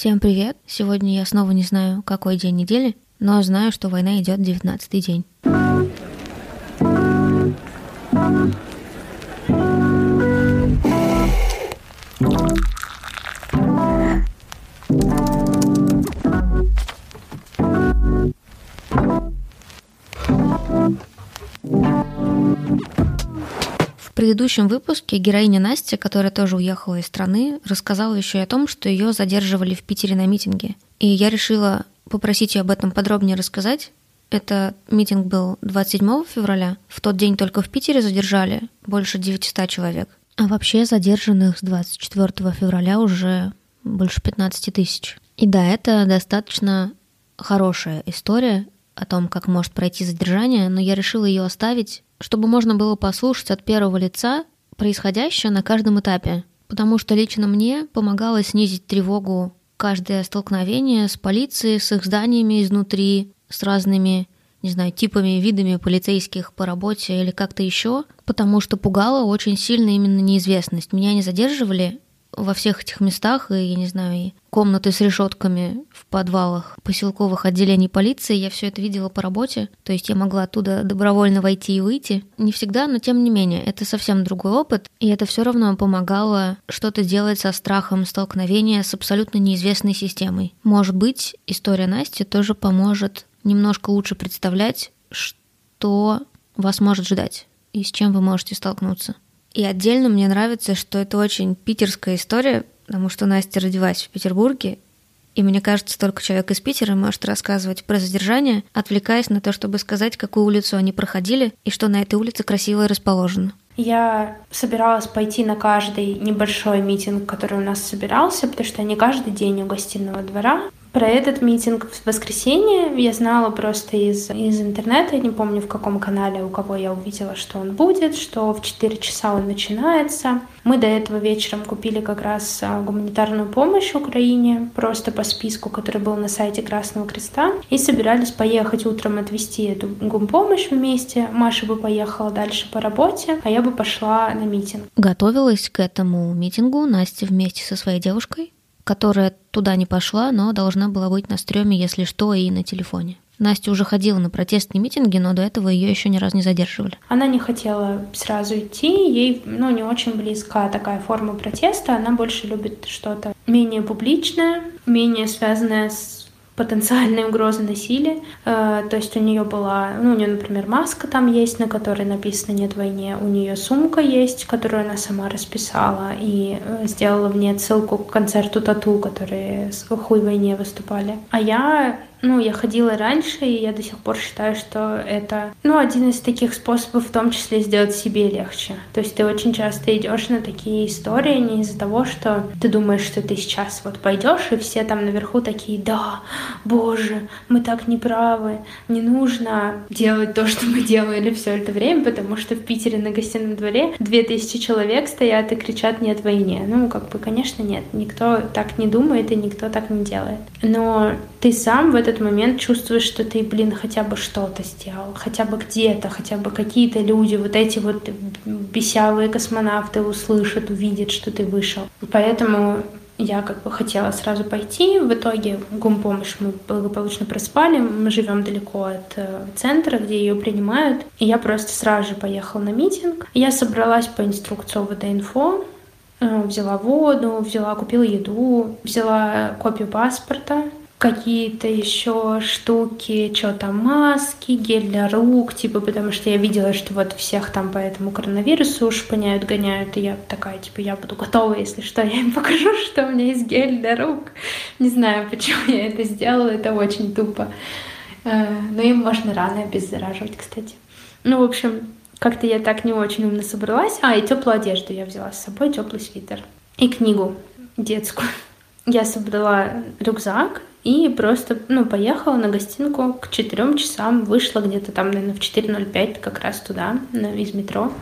Всем привет! Сегодня я снова не знаю, какой день недели, но знаю, что война идет 19 день. Предыдущем выпуске героиня Настя, которая тоже уехала из страны, рассказала еще и о том, что ее задерживали в Питере на митинге. И я решила попросить ее об этом подробнее рассказать. Это митинг был 27 февраля. В тот день только в Питере задержали больше 900 человек. А вообще задержанных с 24 февраля уже больше 15 тысяч. И да, это достаточно хорошая история о том, как может пройти задержание, но я решила ее оставить чтобы можно было послушать от первого лица происходящее на каждом этапе. Потому что лично мне помогало снизить тревогу каждое столкновение с полицией, с их зданиями изнутри, с разными, не знаю, типами, видами полицейских по работе или как-то еще, потому что пугала очень сильно именно неизвестность. Меня не задерживали, во всех этих местах, и, я не знаю, и комнаты с решетками в подвалах поселковых отделений полиции, я все это видела по работе, то есть я могла оттуда добровольно войти и выйти. Не всегда, но тем не менее, это совсем другой опыт, и это все равно помогало что-то делать со страхом столкновения с абсолютно неизвестной системой. Может быть, история Насти тоже поможет немножко лучше представлять, что вас может ждать и с чем вы можете столкнуться. И отдельно мне нравится, что это очень питерская история, потому что Настя родилась в Петербурге, и мне кажется, только человек из Питера может рассказывать про задержание, отвлекаясь на то, чтобы сказать, какую улицу они проходили и что на этой улице красиво расположено. Я собиралась пойти на каждый небольшой митинг, который у нас собирался, потому что не каждый день у гостиного двора. Про этот митинг в воскресенье я знала просто из, из интернета, не помню в каком канале, у кого я увидела, что он будет, что в 4 часа он начинается. Мы до этого вечером купили как раз а, гуманитарную помощь Украине, просто по списку, который был на сайте Красного Креста, и собирались поехать утром отвезти эту гумпомощь вместе. Маша бы поехала дальше по работе, а я бы пошла на митинг. Готовилась к этому митингу Настя вместе со своей девушкой? Которая туда не пошла, но должна была быть на стреме, если что, и на телефоне. Настя уже ходила на протестные митинги, но до этого ее еще ни разу не задерживали. Она не хотела сразу идти, ей ну, не очень близка такая форма протеста, она больше любит что-то менее публичное, менее связанное с потенциальной угрозы насилия. Э, то есть у нее была, ну, у нее, например, маска там есть, на которой написано «Нет войне», у нее сумка есть, которую она сама расписала и э, сделала в ней ссылку к концерту Тату, которые с «Хуй войне» выступали. А я ну, я ходила раньше, и я до сих пор считаю, что это, ну, один из таких способов в том числе сделать себе легче. То есть ты очень часто идешь на такие истории не из-за того, что ты думаешь, что ты сейчас вот пойдешь, и все там наверху такие, да, боже, мы так неправы, не нужно делать то, что мы делали все это время, потому что в Питере на гостином дворе две тысячи человек стоят и кричат «нет войне». Ну, как бы, конечно, нет, никто так не думает и никто так не делает. Но ты сам в этот момент чувствуешь, что ты, блин, хотя бы что-то сделал, хотя бы где-то, хотя бы какие-то люди, вот эти вот бесявые космонавты услышат, увидят, что ты вышел. Поэтому я как бы хотела сразу пойти. В итоге гумпомощь мы благополучно проспали. Мы живем далеко от э, центра, где ее принимают. И я просто сразу же поехала на митинг. Я собралась по инструкции ОВД-инфо, э, взяла воду, взяла, купила еду, взяла копию паспорта, какие-то еще штуки, что там, маски, гель для рук, типа, потому что я видела, что вот всех там по этому коронавирусу шпыняют, гоняют, и я такая, типа, я буду готова, если что, я им покажу, что у меня есть гель для рук. Не знаю, почему я это сделала, это очень тупо. Э, но им можно рано обеззараживать, кстати. Ну, в общем, как-то я так не очень умно собралась. А, и теплую одежду я взяла с собой, теплый свитер. И книгу детскую. Я собрала рюкзак, и просто, ну, поехала на гостинку к четырем часам, вышла где-то там, наверное, в 4.05 как раз туда, из метро.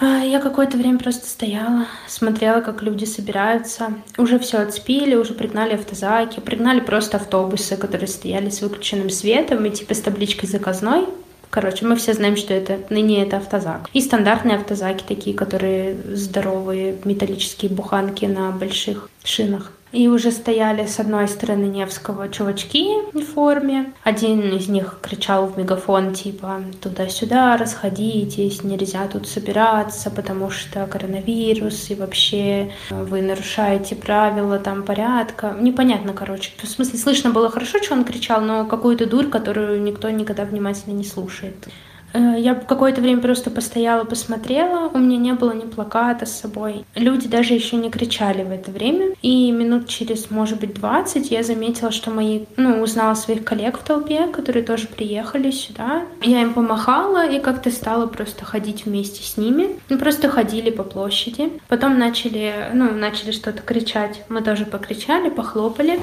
А, я какое-то время просто стояла, смотрела, как люди собираются. Уже все отспили, уже пригнали автозаки, пригнали просто автобусы, которые стояли с выключенным светом и типа с табличкой заказной Короче, мы все знаем, что это ныне это автозак. И стандартные автозаки такие, которые здоровые металлические буханки на больших шинах. И уже стояли с одной стороны Невского чувачки в форме. Один из них кричал в мегафон типа «Туда-сюда расходитесь, нельзя тут собираться, потому что коронавирус, и вообще вы нарушаете правила там порядка». Непонятно, короче. В смысле, слышно было хорошо, что он кричал, но какую-то дурь, которую никто никогда внимательно не слушает. Э, я какое-то время просто постояла, посмотрела. У меня не было ни плаката с собой. Люди даже еще не кричали в это время. И минут через, может быть, 20 я заметила, что мои... Ну, узнала своих коллег в толпе, которые тоже приехали сюда. Я им помахала и как-то стала просто ходить вместе с ними. Мы просто ходили по площади. Потом начали, ну, начали что-то кричать. Мы тоже покричали, похлопали.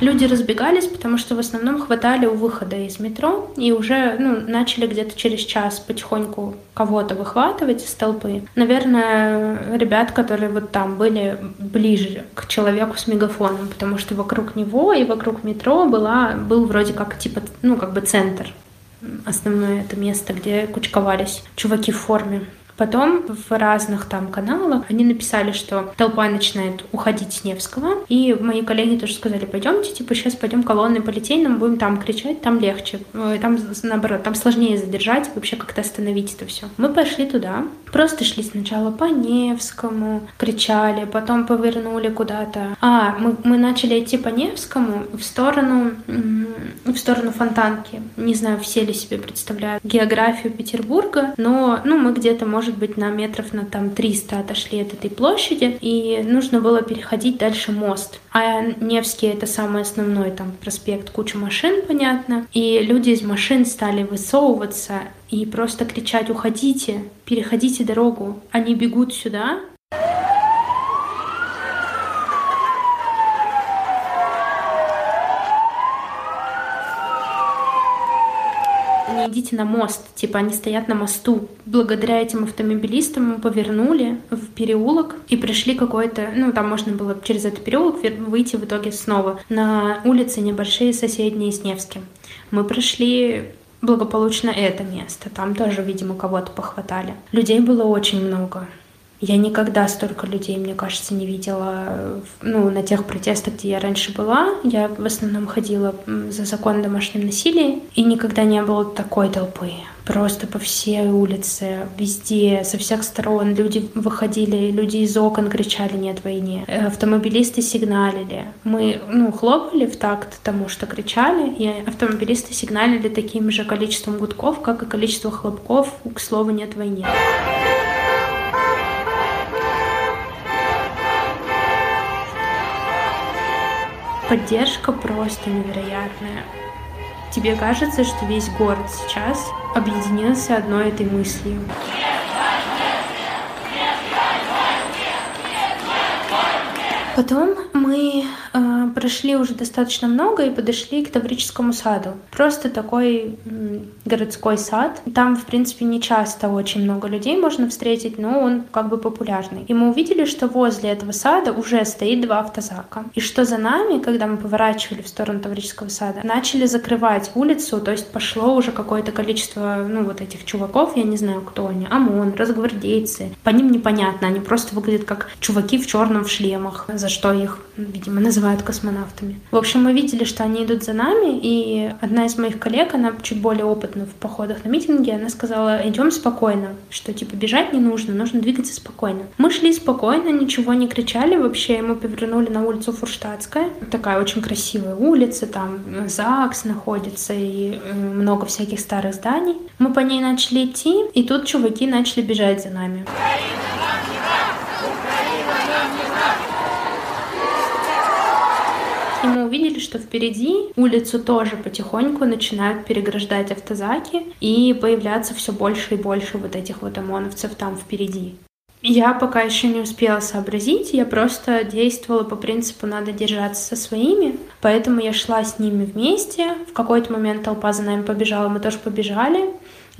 Люди разбегались, потому что в основном хватали у выхода из метро и уже ну, начали где-то через час потихоньку кого-то выхватывать из толпы. Наверное, ребят, которые вот там были ближе к человеку с мегафоном, потому что вокруг него и вокруг метро была, был вроде как типа, ну, как бы центр основное это место, где кучковались чуваки в форме. Потом в разных там каналах они написали, что толпа начинает уходить с Невского. И мои коллеги тоже сказали, пойдемте, типа, сейчас пойдем колонны по Литейному, будем там кричать, там легче. Там, наоборот, там сложнее задержать, вообще как-то остановить это все. Мы пошли туда, просто шли сначала по Невскому, кричали, потом повернули куда-то. А, мы, мы начали идти по Невскому в сторону, в сторону Фонтанки. Не знаю, все ли себе представляют географию Петербурга, но, ну, мы где-то, может может быть, на метров на там 300 отошли от этой площади, и нужно было переходить дальше мост. А Невский — это самый основной там проспект, куча машин, понятно, и люди из машин стали высовываться и просто кричать «Уходите! Переходите дорогу!» Они бегут сюда, идите на мост. Типа они стоят на мосту. Благодаря этим автомобилистам мы повернули в переулок и пришли какой-то... Ну, там можно было через этот переулок выйти в итоге снова на улицы небольшие соседние с Невским. Мы прошли благополучно это место. Там тоже, видимо, кого-то похватали. Людей было очень много. Я никогда столько людей, мне кажется, не видела ну, на тех протестах, где я раньше была. Я в основном ходила за закон о домашнем насилии, и никогда не было такой толпы. Просто по всей улице, везде, со всех сторон люди выходили, люди из окон кричали «нет войне», автомобилисты сигналили. Мы ну, хлопали в такт тому, что кричали, и автомобилисты сигналили таким же количеством гудков, как и количество хлопков к слову «нет войне». Поддержка просто невероятная. Тебе кажется, что весь город сейчас объединился одной этой мыслью. Потом прошли уже достаточно много и подошли к Таврическому саду. Просто такой городской сад. Там, в принципе, не часто очень много людей можно встретить, но он как бы популярный. И мы увидели, что возле этого сада уже стоит два автозака. И что за нами, когда мы поворачивали в сторону Таврического сада, начали закрывать улицу, то есть пошло уже какое-то количество, ну, вот этих чуваков, я не знаю, кто они, ОМОН, разгвардейцы. По ним непонятно, они просто выглядят как чуваки в черном в шлемах, за что их, видимо, называют космонавтами. В общем, мы видели, что они идут за нами, и одна из моих коллег, она чуть более опытна в походах на митинги, она сказала, идем спокойно, что типа бежать не нужно, нужно двигаться спокойно. Мы шли спокойно, ничего не кричали вообще, мы повернули на улицу Фурштадтская, такая очень красивая улица, там ЗАГС находится и э, много всяких старых зданий. Мы по ней начали идти, и тут чуваки начали бежать за нами. И увидели, что впереди улицу тоже потихоньку начинают переграждать автозаки, и появляться все больше и больше вот этих вот ОМОНовцев там впереди. Я пока еще не успела сообразить, я просто действовала по принципу «надо держаться со своими», поэтому я шла с ними вместе. В какой-то момент толпа за нами побежала, мы тоже побежали.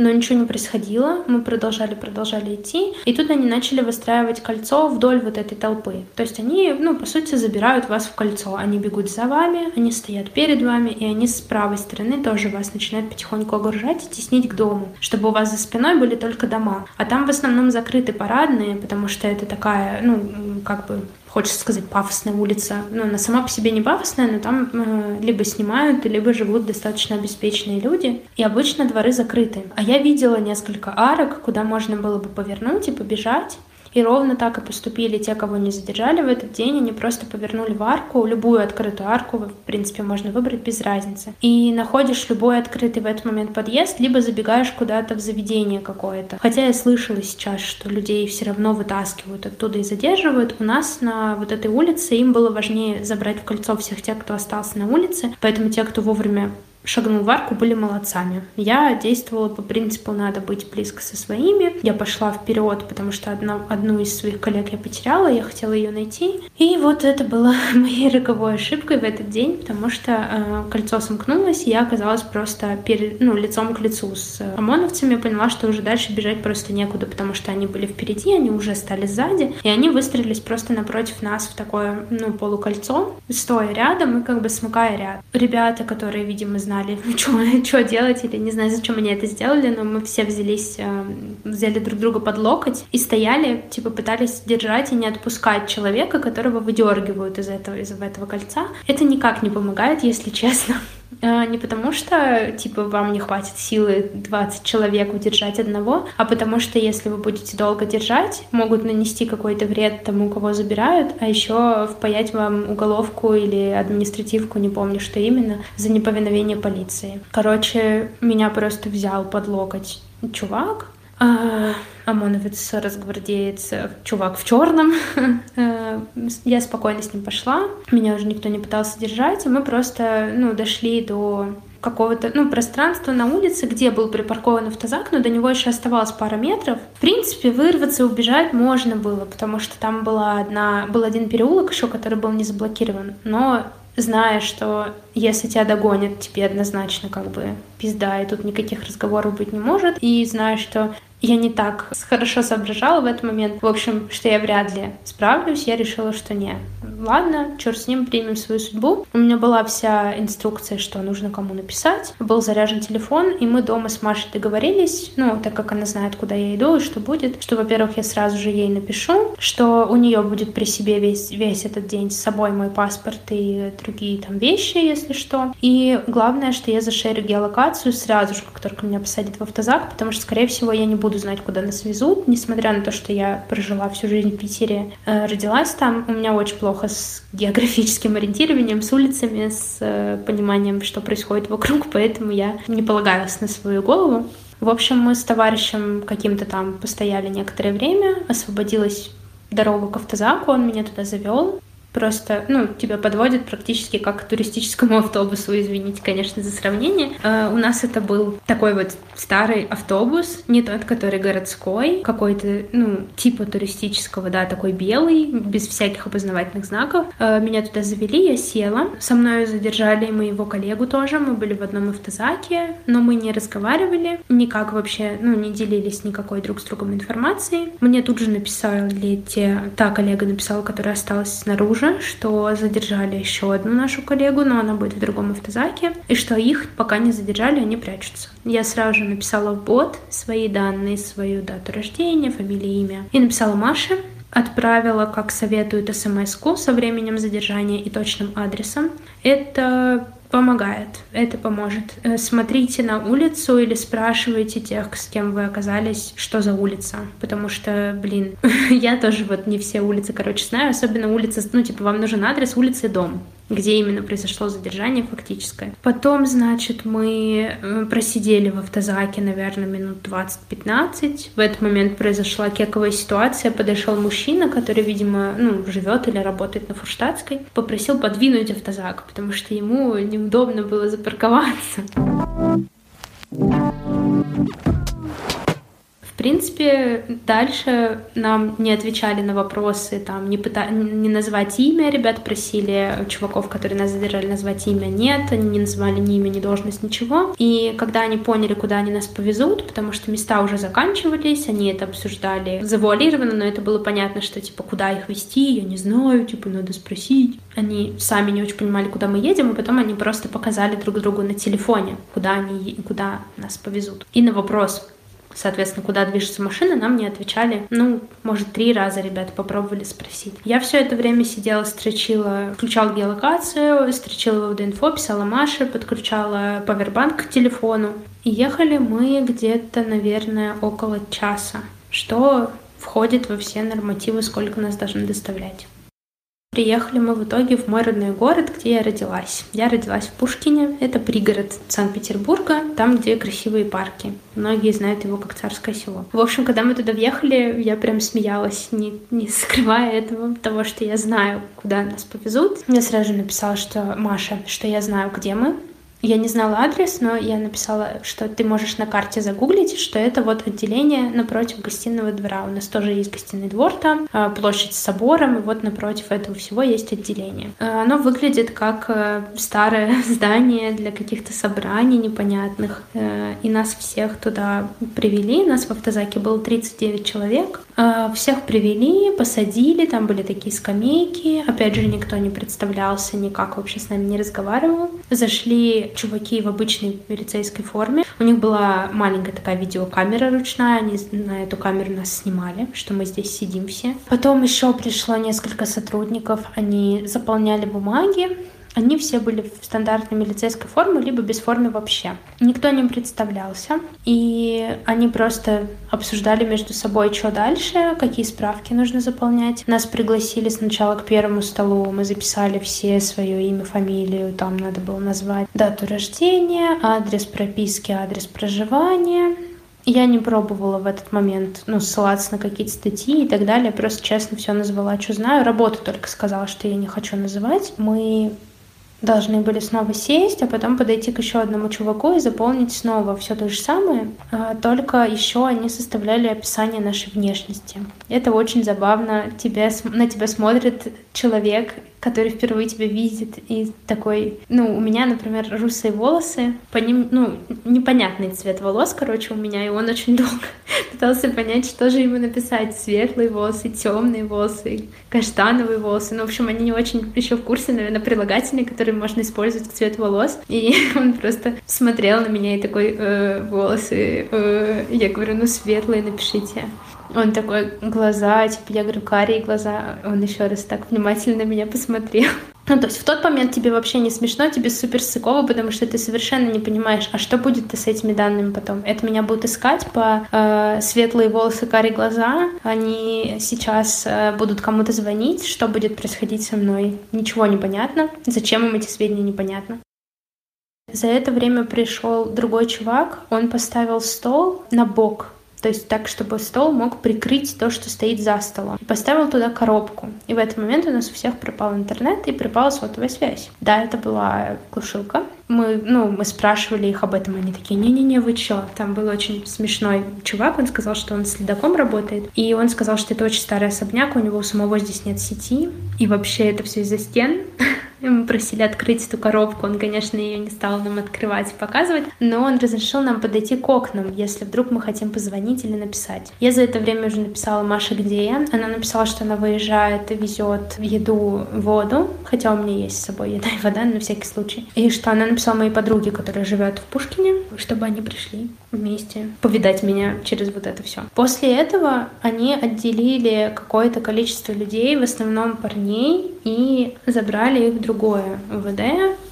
Но ничего не происходило. Мы продолжали, продолжали идти. И тут они начали выстраивать кольцо вдоль вот этой толпы. То есть они, ну, по сути, забирают вас в кольцо. Они бегут за вами, они стоят перед вами, и они с правой стороны тоже вас начинают потихоньку огружать и теснить к дому, чтобы у вас за спиной были только дома. А там в основном закрыты парадные, потому что это такая, ну, как бы хочется сказать, пафосная улица. Ну, она сама по себе не пафосная, но там э, либо снимают, либо живут достаточно обеспеченные люди. И обычно дворы закрыты. А я видела несколько арок, куда можно было бы повернуть и побежать. И ровно так и поступили те, кого не задержали в этот день. Они просто повернули в арку, любую открытую арку, в принципе, можно выбрать без разницы. И находишь любой открытый в этот момент подъезд, либо забегаешь куда-то в заведение какое-то. Хотя я слышала сейчас, что людей все равно вытаскивают оттуда и задерживают. У нас на вот этой улице им было важнее забрать в кольцо всех тех, кто остался на улице. Поэтому те, кто вовремя шагнул в арку, были молодцами. Я действовала по принципу «надо быть близко со своими». Я пошла вперед, потому что одна, одну из своих коллег я потеряла, я хотела ее найти. И вот это было моей роковой ошибкой в этот день, потому что э, кольцо сомкнулось, и я оказалась просто перед, ну, лицом к лицу с ОМОНовцами. Поняла, что уже дальше бежать просто некуда, потому что они были впереди, они уже стали сзади, и они выстроились просто напротив нас в такое, ну, полукольцо, стоя рядом и как бы смыкая ряд. Ребята, которые, видимо, знали, что делать, или не знаю, зачем они это сделали, но мы все взялись, э, взяли друг друга под локоть и стояли, типа пытались держать и не отпускать человека, которого выдергивают из этого, из этого кольца. Это никак не помогает, если честно. А, не потому что, типа, вам не хватит силы 20 человек удержать одного, а потому что, если вы будете долго держать, могут нанести какой-то вред тому, кого забирают, а еще впаять вам уголовку или административку, не помню, что именно, за неповиновение полиции. Короче, меня просто взял под локоть чувак, а, ОМОНовец, разгвардеец, чувак в черном. Э, я спокойно с ним пошла. Меня уже никто не пытался держать, и мы просто ну, дошли до какого-то, ну, пространства на улице, где был припаркован автозак, но до него еще оставалось пара метров. В принципе, вырваться и убежать можно было, потому что там была одна, был один переулок еще, который был не заблокирован, но зная, что если тебя догонят, тебе однозначно как бы пизда, и тут никаких разговоров быть не может, и зная, что я не так хорошо соображала в этот момент. В общем, что я вряд ли справлюсь, я решила, что нет. Ладно, черт с ним, примем свою судьбу. У меня была вся инструкция, что нужно кому написать. Был заряжен телефон, и мы дома с Машей договорились, ну, так как она знает, куда я иду и что будет, что, во-первых, я сразу же ей напишу, что у нее будет при себе весь, весь этот день с собой мой паспорт и другие там вещи, если что. И главное, что я зашерю геолокацию сразу же, как только меня посадят в автозак, потому что, скорее всего, я не буду знать, куда нас везут, несмотря на то, что я прожила всю жизнь в Питере, э, родилась там. У меня очень плохо с географическим ориентированием, с улицами, с э, пониманием, что происходит вокруг, поэтому я не полагалась на свою голову. В общем, мы с товарищем каким-то там постояли некоторое время, освободилась дорога к автозаку, он меня туда завел просто, ну, тебя подводят практически как к туристическому автобусу, извините, конечно, за сравнение. Uh, у нас это был такой вот старый автобус, не тот, который городской, какой-то, ну, типа туристического, да, такой белый, без всяких опознавательных знаков. Uh, меня туда завели, я села. Со мной задержали моего коллегу тоже, мы были в одном автозаке, но мы не разговаривали, никак вообще, ну, не делились никакой друг с другом информацией. Мне тут же написали те, та коллега написала, которая осталась снаружи, уже, что задержали еще одну нашу коллегу, но она будет в другом автозаке, и что их пока не задержали, они прячутся. Я сразу же написала в бот свои данные, свою дату рождения, фамилию, имя. И написала Маше, отправила, как советуют, смс со временем задержания и точным адресом. Это помогает, это поможет. Э, смотрите на улицу или спрашивайте тех, с кем вы оказались, что за улица. Потому что, блин, я тоже вот не все улицы, короче, знаю, особенно улица, ну, типа, вам нужен адрес улицы и дом где именно произошло задержание фактическое. Потом, значит, мы э, просидели в автозаке, наверное, минут 20-15. В этот момент произошла кековая ситуация. Подошел мужчина, который, видимо, ну, живет или работает на Фурштадтской, попросил подвинуть автозак, потому что ему неудобно было запарковаться принципе, дальше нам не отвечали на вопросы, там, не, пыта... не называть имя, ребят просили чуваков, которые нас задержали, назвать имя, нет, они не называли ни имя, ни должность, ничего. И когда они поняли, куда они нас повезут, потому что места уже заканчивались, они это обсуждали завуалированно, но это было понятно, что, типа, куда их вести, я не знаю, типа, надо спросить. Они сами не очень понимали, куда мы едем, и потом они просто показали друг другу на телефоне, куда они, куда нас повезут. И на вопрос, соответственно, куда движется машина, нам не отвечали. Ну, может, три раза ребята попробовали спросить. Я все это время сидела, строчила, включала геолокацию, строчила в инфо, писала Маше, подключала павербанк к телефону. И ехали мы где-то, наверное, около часа, что входит во все нормативы, сколько нас должны доставлять. Приехали мы в итоге в мой родной город, где я родилась. Я родилась в Пушкине, это пригород Санкт-Петербурга, там, где красивые парки. Многие знают его как царское село. В общем, когда мы туда въехали, я прям смеялась, не, не скрывая этого, того, что я знаю, куда нас повезут. Я сразу же написала, что Маша, что я знаю, где мы, я не знала адрес, но я написала, что ты можешь на карте загуглить, что это вот отделение напротив гостиного двора. У нас тоже есть гостиный двор там, а, площадь с собором, и вот напротив этого всего есть отделение. А, оно выглядит как э, старое здание для каких-то собраний непонятных, э, и нас всех туда привели. Нас в автозаке было 39 человек. А, всех привели, посадили, там были такие скамейки. Опять же, никто не представлялся, никак вообще с нами не разговаривал. Зашли чуваки в обычной милицейской форме. У них была маленькая такая видеокамера ручная, они на эту камеру нас снимали, что мы здесь сидим все. Потом еще пришло несколько сотрудников, они заполняли бумаги, они все были в стандартной милицейской форме, либо без формы вообще. Никто не представлялся, и они просто обсуждали между собой, что дальше, какие справки нужно заполнять. Нас пригласили сначала к первому столу, мы записали все свое имя, фамилию, там надо было назвать дату рождения, адрес прописки, адрес проживания, я не пробовала в этот момент, ну, ссылаться на какие-то статьи и так далее. Просто честно все назвала, что знаю. Работу только сказала, что я не хочу называть. Мы должны были снова сесть, а потом подойти к еще одному чуваку и заполнить снова все то же самое, а, только еще они составляли описание нашей внешности. Это очень забавно. Тебя, на тебя смотрит человек который впервые тебя видит и такой, ну, у меня, например, русые волосы, по ним, ну, непонятный цвет волос, короче, у меня, и он очень долго пытался понять, что же ему написать, светлые волосы, темные волосы, каштановые волосы, ну, в общем, они не очень еще в курсе, наверное, прилагательные, которые можно использовать к цвету волос, и он просто смотрел на меня и такой, э, волосы, э, я говорю, ну, светлые напишите. Он такой, глаза, типа, я говорю, карие глаза. Он еще раз так внимательно на меня посмотрел. Ну, то есть в тот момент тебе вообще не смешно, тебе супер сыково, потому что ты совершенно не понимаешь, а что будет с этими данными потом. Это меня будут искать по э, светлые волосы, карие глаза. Они сейчас э, будут кому-то звонить, что будет происходить со мной. Ничего не понятно. Зачем им эти сведения, непонятно. За это время пришел другой чувак, он поставил стол на бок то есть так, чтобы стол мог прикрыть то, что стоит за столом. И поставил туда коробку. И в этот момент у нас у всех пропал интернет и пропала сотовая связь. Да, это была глушилка. Мы, ну, мы спрашивали их об этом, они такие, не-не-не, вы чё? Там был очень смешной чувак, он сказал, что он следаком работает, и он сказал, что это очень старый особняк, у него у самого здесь нет сети, и вообще это все из-за стен. Мы просили открыть эту коробку, он, конечно, ее не стал нам открывать и показывать, но он разрешил нам подойти к окнам, если вдруг мы хотим позвонить или написать. Я за это время уже написала Маше, где я. Она написала, что она выезжает и везет еду, воду, хотя у меня есть с собой еда и вода на всякий случай. И что она написала моей подруге, которая живет в Пушкине, чтобы они пришли вместе повидать меня через вот это все. После этого они отделили какое-то количество людей, в основном парней, и забрали их в другое УВД.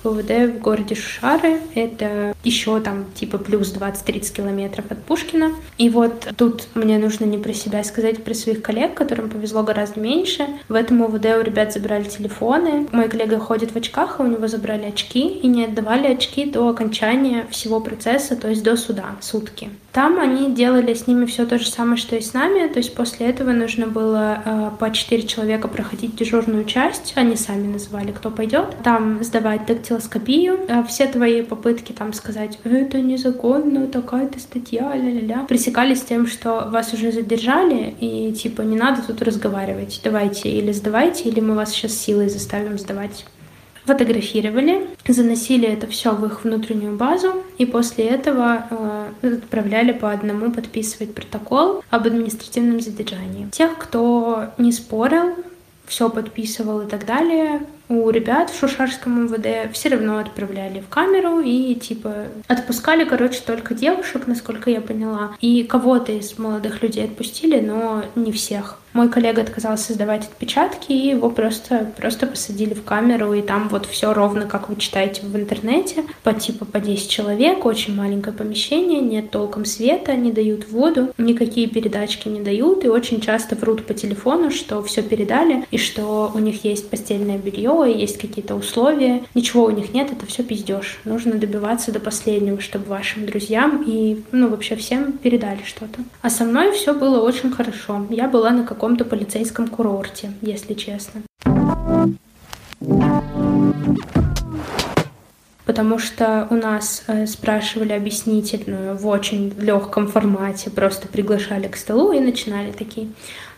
УВД в городе Шушары. Это еще там типа плюс 20-30 километров от Пушкина. И вот тут мне нужно не про себя сказать, про своих коллег, которым повезло гораздо меньше. В этом УВД у ребят забрали телефоны. Мой коллега ходит в очках, а у него забрали очки и не отдавали очки до окончания всего процесса, то есть до суда, сутки. Там они делали с ними все то же самое, что и с нами. То есть после этого нужно было э, по 4 человека проходить дежурную часть. Они сами называли, кто пойдет. Там сдавать дактилоскопию. А все твои попытки там сказать «это незаконно, такая-то статья, ля-ля-ля» пресекались тем, что вас уже задержали, и типа не надо тут разговаривать. Давайте или сдавайте, или мы вас сейчас силой заставим сдавать фотографировали, заносили это все в их внутреннюю базу, и после этого э, отправляли по одному подписывать протокол об административном задержании. Тех, кто не спорил, все подписывал и так далее, у ребят в Шушарском МВД все равно отправляли в камеру и, типа, отпускали, короче, только девушек, насколько я поняла. И кого-то из молодых людей отпустили, но не всех. Мой коллега отказался сдавать отпечатки, и его просто, просто посадили в камеру, и там вот все ровно, как вы читаете в интернете, по типа по 10 человек, очень маленькое помещение, нет толком света, не дают воду, никакие передачки не дают, и очень часто врут по телефону, что все передали, и что у них есть постельное белье, есть какие-то условия, ничего у них нет, это все пиздеж. Нужно добиваться до последнего, чтобы вашим друзьям и, ну, вообще всем передали что-то. А со мной все было очень хорошо. Я была на каком-то полицейском курорте, если честно. потому что у нас э, спрашивали объяснительную в очень легком формате, просто приглашали к столу и начинали такие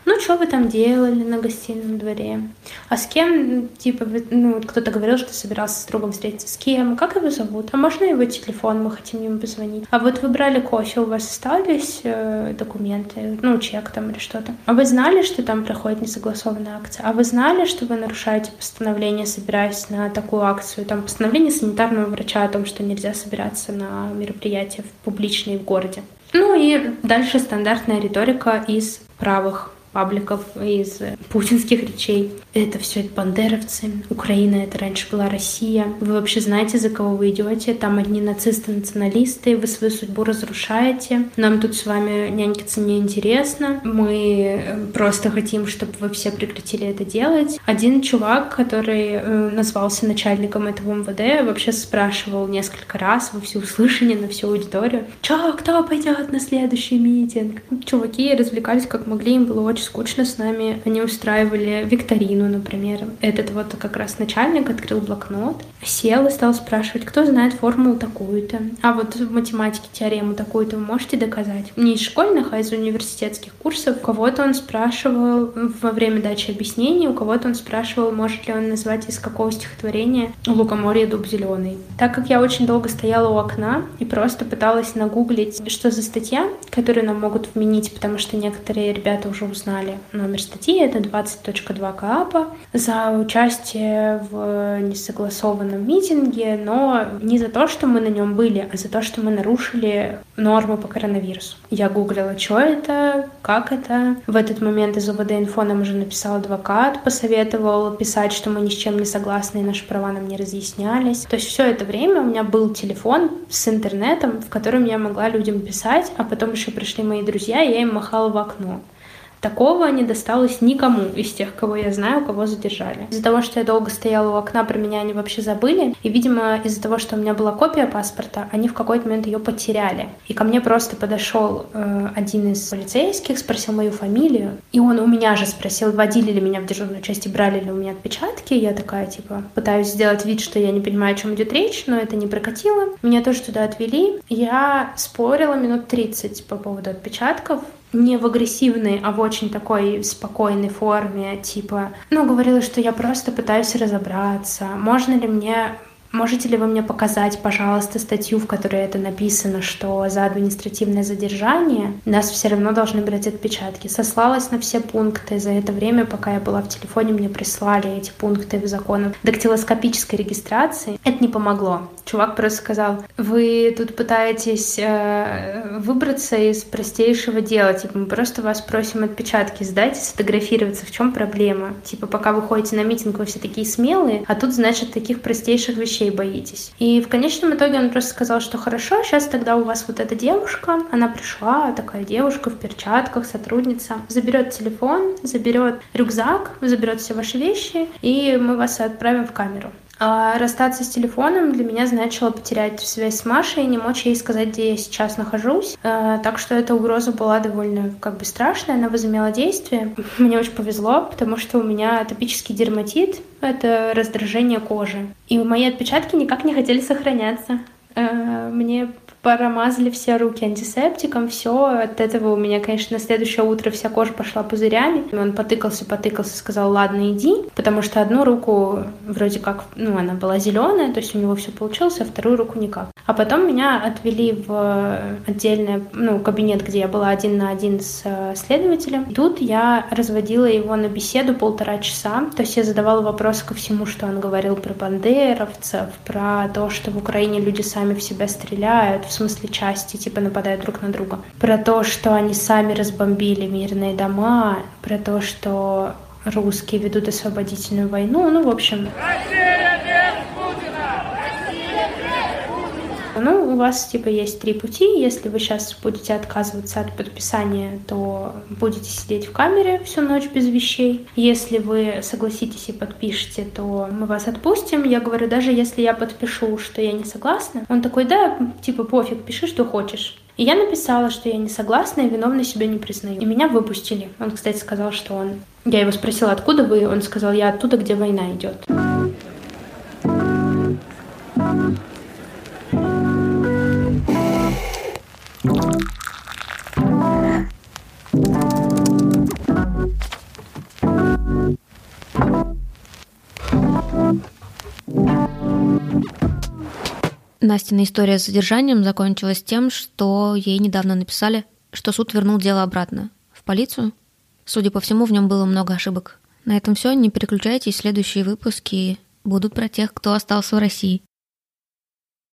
ну, что вы там делали на гостином дворе? А с кем, типа, ну, кто-то говорил, что собирался с другом встретиться. С кем? Как его зовут? А можно его телефон? Мы хотим ему позвонить. А вот вы брали кофе, у вас остались э, документы, ну, чек там или что-то. А вы знали, что там проходит несогласованная акция? А вы знали, что вы нарушаете постановление, собираясь на такую акцию? Там постановление санитарного врача о том, что нельзя собираться на мероприятия публичные в городе. Ну и дальше стандартная риторика из правых пабликов из путинских речей. Это все это бандеровцы. Украина это раньше была Россия. Вы вообще знаете, за кого вы идете? Там одни нацисты-националисты. Вы свою судьбу разрушаете. Нам тут с вами нянькаться неинтересно. Мы э, просто хотим, чтобы вы все прекратили это делать. Один чувак, который э, назвался начальником этого МВД, вообще спрашивал несколько раз во всеуслышание на всю аудиторию, «Чё, кто пойдет на следующий митинг?» Чуваки развлекались как могли, им было очень очень скучно с нами. Они устраивали викторину, например. Этот вот как раз начальник открыл блокнот, сел и стал спрашивать, кто знает формулу такую-то. А вот в математике теорему такую-то вы можете доказать? Не из школьных, а из университетских курсов. У кого-то он спрашивал во время дачи объяснений, у кого-то он спрашивал, может ли он назвать из какого стихотворения «Лукоморье дуб зеленый». Так как я очень долго стояла у окна и просто пыталась нагуглить, что за статья, которую нам могут вменить, потому что некоторые ребята уже узнали, узнали номер статьи, это 20.2 КАПа, за участие в несогласованном митинге, но не за то, что мы на нем были, а за то, что мы нарушили нормы по коронавирусу. Я гуглила, что это, как это. В этот момент из УВД инфо нам уже написал адвокат, посоветовал писать, что мы ни с чем не согласны и наши права нам не разъяснялись. То есть все это время у меня был телефон с интернетом, в котором я могла людям писать, а потом еще пришли мои друзья, и я им махала в окно. Такого не досталось никому из тех, кого я знаю, кого задержали. Из-за того, что я долго стояла у окна, про меня они вообще забыли. И, видимо, из-за того, что у меня была копия паспорта, они в какой-то момент ее потеряли. И ко мне просто подошел э, один из полицейских, спросил мою фамилию. И он у меня же спросил, водили ли меня в дежурную часть и брали ли у меня отпечатки. Я такая, типа, пытаюсь сделать вид, что я не понимаю, о чем идет речь, но это не прокатило. Меня тоже туда отвели. Я спорила минут 30 по поводу отпечатков не в агрессивной, а в очень такой спокойной форме, типа, ну, говорила, что я просто пытаюсь разобраться, можно ли мне Можете ли вы мне показать, пожалуйста, статью, в которой это написано, что за административное задержание нас все равно должны брать отпечатки? Сослалась на все пункты. За это время, пока я была в телефоне, мне прислали эти пункты в закон дактилоскопической регистрации. Это не помогло. Чувак просто сказал, вы тут пытаетесь э, выбраться из простейшего дела. Типа, мы просто вас просим отпечатки сдать сфотографироваться. В чем проблема? Типа, пока вы ходите на митинг, вы все такие смелые, а тут, значит, таких простейших вещей вещей боитесь. И в конечном итоге он просто сказал, что хорошо, сейчас тогда у вас вот эта девушка, она пришла, такая девушка в перчатках, сотрудница, заберет телефон, заберет рюкзак, заберет все ваши вещи, и мы вас отправим в камеру. А расстаться с телефоном для меня значило потерять связь с Машей не мочь ей сказать, где я сейчас нахожусь. А, так что эта угроза была довольно как бы страшная, она возымела действие. Мне очень повезло, потому что у меня атопический дерматит, это раздражение кожи. И мои отпечатки никак не хотели сохраняться. А, мне промазали все руки антисептиком, все. От этого у меня, конечно, на следующее утро вся кожа пошла пузырями. Он потыкался, потыкался, сказал, ладно, иди, потому что одну руку вроде как, ну, она была зеленая, то есть у него все получилось, а вторую руку никак. А потом меня отвели в отдельный, ну, кабинет, где я была один на один с э, следователем. И тут я разводила его на беседу полтора часа, то есть я задавала вопросы ко всему, что он говорил про бандеровцев, про то, что в Украине люди сами в себя стреляют, в смысле части, типа нападают друг на друга. Про то, что они сами разбомбили мирные дома, про то, что русские ведут освободительную войну, ну, в общем... Ну, у вас, типа, есть три пути. Если вы сейчас будете отказываться от подписания, то будете сидеть в камере всю ночь без вещей. Если вы согласитесь и подпишете, то мы вас отпустим. Я говорю, даже если я подпишу, что я не согласна, он такой, да, типа, пофиг, пиши, что хочешь. И я написала, что я не согласна и виновной себя не признаю. И меня выпустили. Он, кстати, сказал, что он... Я его спросила, откуда вы? Он сказал, я оттуда, где война идет. Настина история с задержанием закончилась тем, что ей недавно написали, что суд вернул дело обратно в полицию. Судя по всему, в нем было много ошибок. На этом все. Не переключайтесь. Следующие выпуски будут про тех, кто остался в России.